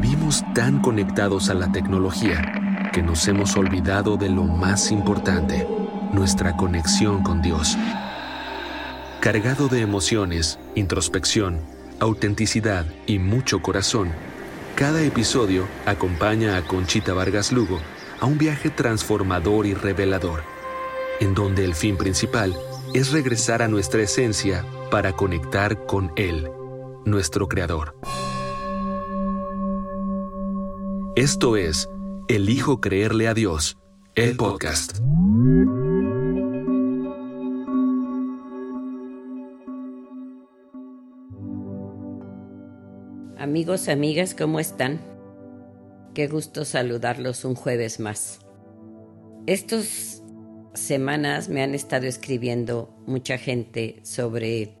Vivimos tan conectados a la tecnología que nos hemos olvidado de lo más importante, nuestra conexión con Dios. Cargado de emociones, introspección, autenticidad y mucho corazón, cada episodio acompaña a Conchita Vargas Lugo a un viaje transformador y revelador, en donde el fin principal es regresar a nuestra esencia para conectar con Él, nuestro Creador. Esto es Elijo creerle a Dios, el podcast. Amigos, amigas, ¿cómo están? Qué gusto saludarlos un jueves más. Estas semanas me han estado escribiendo mucha gente sobre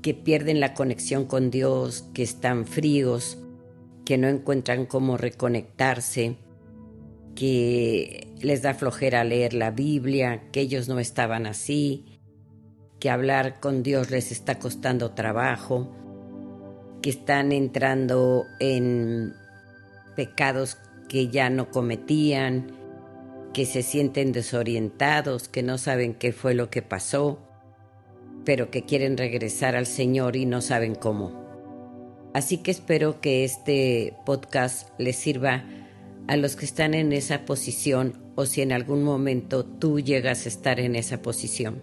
que pierden la conexión con Dios, que están fríos, que no encuentran cómo reconectarse, que les da flojera leer la Biblia, que ellos no estaban así, que hablar con Dios les está costando trabajo que están entrando en pecados que ya no cometían, que se sienten desorientados, que no saben qué fue lo que pasó, pero que quieren regresar al Señor y no saben cómo. Así que espero que este podcast les sirva a los que están en esa posición o si en algún momento tú llegas a estar en esa posición.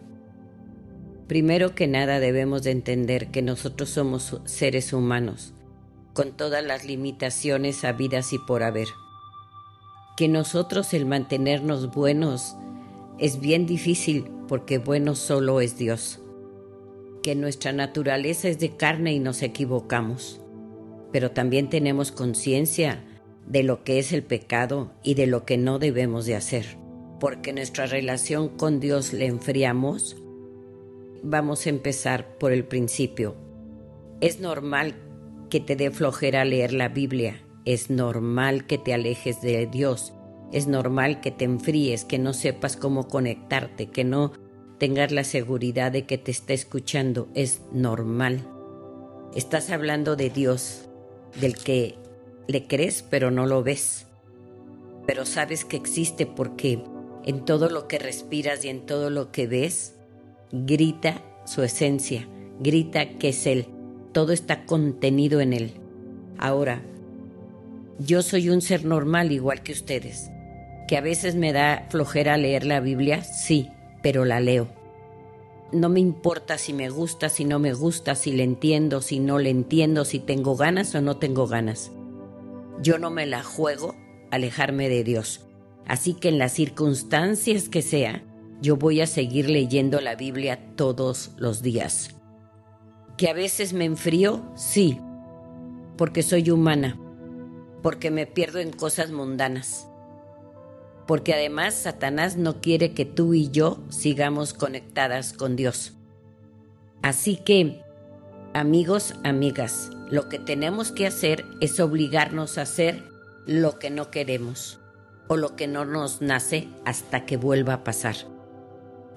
Primero que nada debemos de entender que nosotros somos seres humanos, con todas las limitaciones habidas y por haber. Que nosotros el mantenernos buenos es bien difícil porque bueno solo es Dios. Que nuestra naturaleza es de carne y nos equivocamos. Pero también tenemos conciencia de lo que es el pecado y de lo que no debemos de hacer. Porque nuestra relación con Dios le enfriamos vamos a empezar por el principio. Es normal que te dé flojera leer la Biblia, es normal que te alejes de Dios, es normal que te enfríes, que no sepas cómo conectarte, que no tengas la seguridad de que te está escuchando, es normal. Estás hablando de Dios, del que le crees pero no lo ves, pero sabes que existe porque en todo lo que respiras y en todo lo que ves, grita su esencia, grita que es Él. Todo está contenido en Él. Ahora, yo soy un ser normal igual que ustedes, que a veces me da flojera leer la Biblia, sí, pero la leo. No me importa si me gusta, si no me gusta, si le entiendo, si no le entiendo, si tengo ganas o no tengo ganas. Yo no me la juego alejarme de Dios. Así que en las circunstancias que sea, yo voy a seguir leyendo la Biblia todos los días. ¿Que a veces me enfrío? Sí, porque soy humana, porque me pierdo en cosas mundanas, porque además Satanás no quiere que tú y yo sigamos conectadas con Dios. Así que, amigos, amigas, lo que tenemos que hacer es obligarnos a hacer lo que no queremos o lo que no nos nace hasta que vuelva a pasar.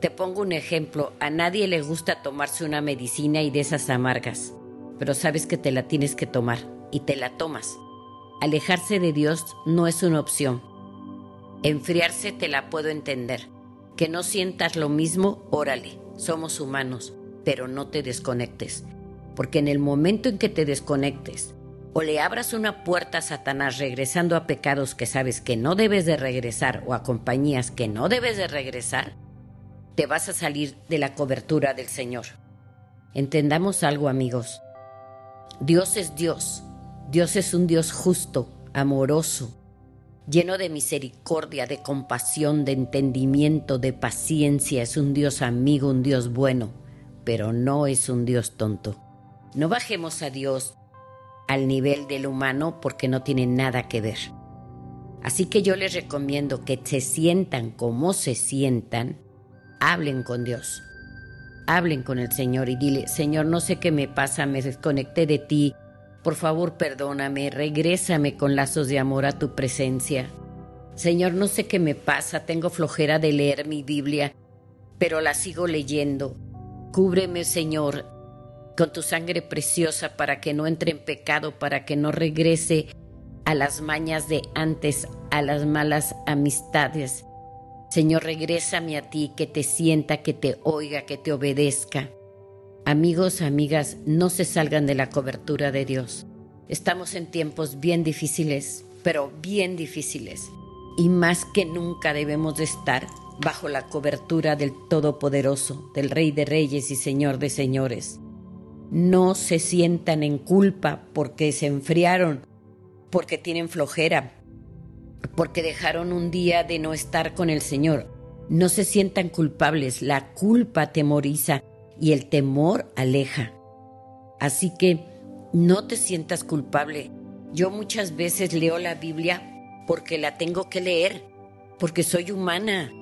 Te pongo un ejemplo, a nadie le gusta tomarse una medicina y de esas amargas, pero sabes que te la tienes que tomar y te la tomas. Alejarse de Dios no es una opción. Enfriarse te la puedo entender. Que no sientas lo mismo, órale, somos humanos, pero no te desconectes. Porque en el momento en que te desconectes o le abras una puerta a Satanás regresando a pecados que sabes que no debes de regresar o a compañías que no debes de regresar, te vas a salir de la cobertura del Señor. Entendamos algo amigos. Dios es Dios. Dios es un Dios justo, amoroso, lleno de misericordia, de compasión, de entendimiento, de paciencia. Es un Dios amigo, un Dios bueno, pero no es un Dios tonto. No bajemos a Dios al nivel del humano porque no tiene nada que ver. Así que yo les recomiendo que se sientan como se sientan hablen con Dios. Hablen con el Señor y dile, Señor, no sé qué me pasa, me desconecté de ti. Por favor, perdóname, regrésame con lazos de amor a tu presencia. Señor, no sé qué me pasa, tengo flojera de leer mi Biblia, pero la sigo leyendo. Cúbreme, Señor, con tu sangre preciosa para que no entre en pecado, para que no regrese a las mañas de antes, a las malas amistades. Señor, regrésame a ti, que te sienta, que te oiga, que te obedezca. Amigos, amigas, no se salgan de la cobertura de Dios. Estamos en tiempos bien difíciles, pero bien difíciles. Y más que nunca debemos de estar bajo la cobertura del Todopoderoso, del Rey de Reyes y Señor de Señores no se sientan en culpa porque se enfriaron, porque tienen flojera, porque dejaron un día de no estar con el Señor. No se sientan culpables, la culpa temoriza y el temor aleja. Así que no te sientas culpable. Yo muchas veces leo la Biblia porque la tengo que leer, porque soy humana.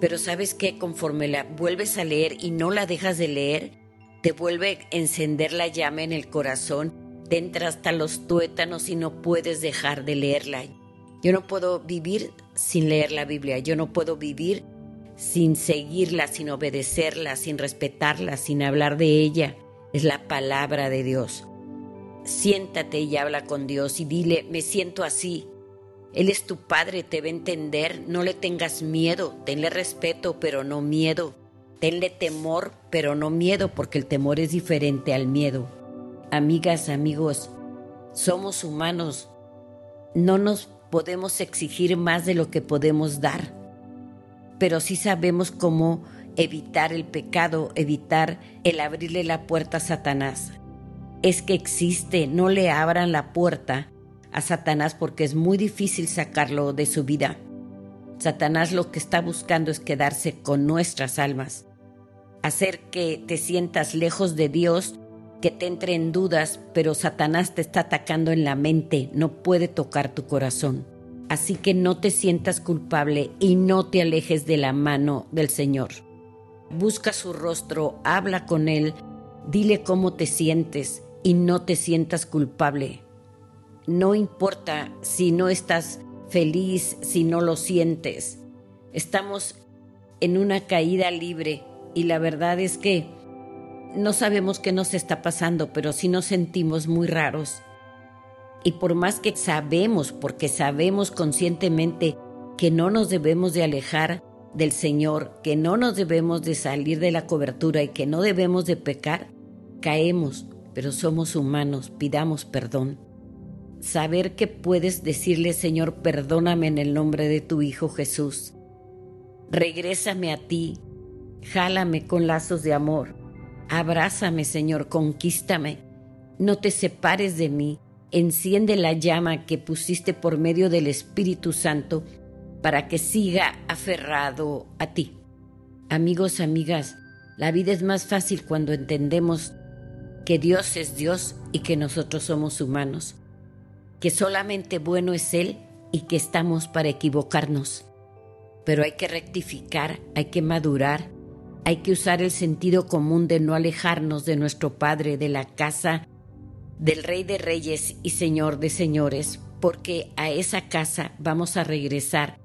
Pero sabes que conforme la vuelves a leer y no la dejas de leer, te vuelve a encender la llama en el corazón, te entra hasta los tuétanos y no puedes dejar de leerla. Yo no puedo vivir sin leer la Biblia, yo no puedo vivir sin seguirla, sin obedecerla, sin respetarla, sin hablar de ella. Es la palabra de Dios. Siéntate y habla con Dios y dile, me siento así. Él es tu Padre, te va a entender, no le tengas miedo, tenle respeto, pero no miedo. Tenle temor, pero no miedo, porque el temor es diferente al miedo. Amigas, amigos, somos humanos. No nos podemos exigir más de lo que podemos dar, pero sí sabemos cómo evitar el pecado, evitar el abrirle la puerta a Satanás. Es que existe, no le abran la puerta a Satanás porque es muy difícil sacarlo de su vida. Satanás lo que está buscando es quedarse con nuestras almas hacer que te sientas lejos de Dios, que te entre en dudas, pero Satanás te está atacando en la mente, no puede tocar tu corazón. Así que no te sientas culpable y no te alejes de la mano del Señor. Busca su rostro, habla con Él, dile cómo te sientes y no te sientas culpable. No importa si no estás feliz, si no lo sientes. Estamos en una caída libre y la verdad es que no sabemos qué nos está pasando, pero sí nos sentimos muy raros. Y por más que sabemos, porque sabemos conscientemente que no nos debemos de alejar del Señor, que no nos debemos de salir de la cobertura y que no debemos de pecar, caemos, pero somos humanos, pidamos perdón. Saber que puedes decirle, Señor, perdóname en el nombre de tu Hijo Jesús. Regrésame a ti, Jálame con lazos de amor. Abrázame, Señor, conquístame. No te separes de mí. Enciende la llama que pusiste por medio del Espíritu Santo para que siga aferrado a ti. Amigos, amigas, la vida es más fácil cuando entendemos que Dios es Dios y que nosotros somos humanos, que solamente bueno es Él y que estamos para equivocarnos. Pero hay que rectificar, hay que madurar, hay que usar el sentido común de no alejarnos de nuestro Padre, de la casa del Rey de Reyes y Señor de Señores, porque a esa casa vamos a regresar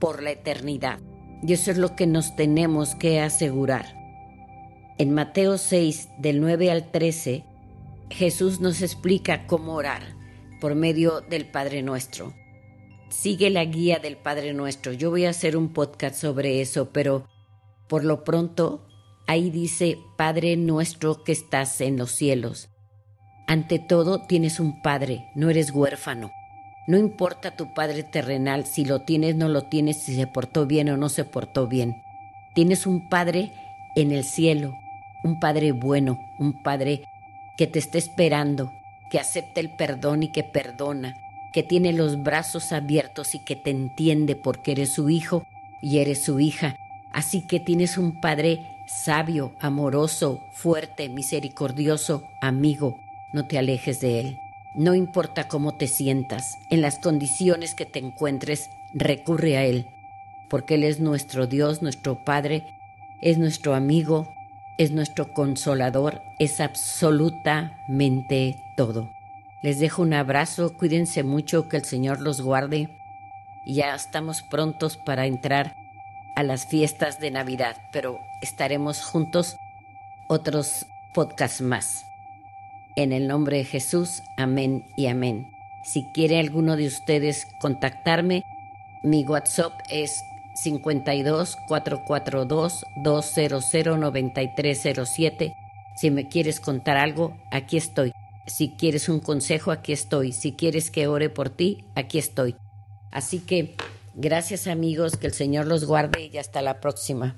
por la eternidad. Y eso es lo que nos tenemos que asegurar. En Mateo 6, del 9 al 13, Jesús nos explica cómo orar por medio del Padre Nuestro. Sigue la guía del Padre Nuestro. Yo voy a hacer un podcast sobre eso, pero por lo pronto, ahí dice, Padre nuestro que estás en los cielos. Ante todo, tienes un Padre, no eres huérfano. No importa tu Padre terrenal, si lo tienes, no lo tienes, si se portó bien o no se portó bien. Tienes un Padre en el cielo, un Padre bueno, un Padre que te está esperando, que acepta el perdón y que perdona, que tiene los brazos abiertos y que te entiende porque eres su hijo y eres su hija Así que tienes un Padre sabio, amoroso, fuerte, misericordioso, amigo. No te alejes de Él. No importa cómo te sientas, en las condiciones que te encuentres, recurre a Él, porque Él es nuestro Dios, nuestro Padre, es nuestro amigo, es nuestro consolador, es absolutamente todo. Les dejo un abrazo, cuídense mucho, que el Señor los guarde. Ya estamos prontos para entrar a las fiestas de Navidad, pero estaremos juntos otros podcast más. En el nombre de Jesús, amén y amén. Si quiere alguno de ustedes contactarme, mi WhatsApp es 52 442 200 9307. Si me quieres contar algo, aquí estoy. Si quieres un consejo, aquí estoy. Si quieres que ore por ti, aquí estoy. Así que gracias amigos, que el Señor los guarde y hasta la próxima.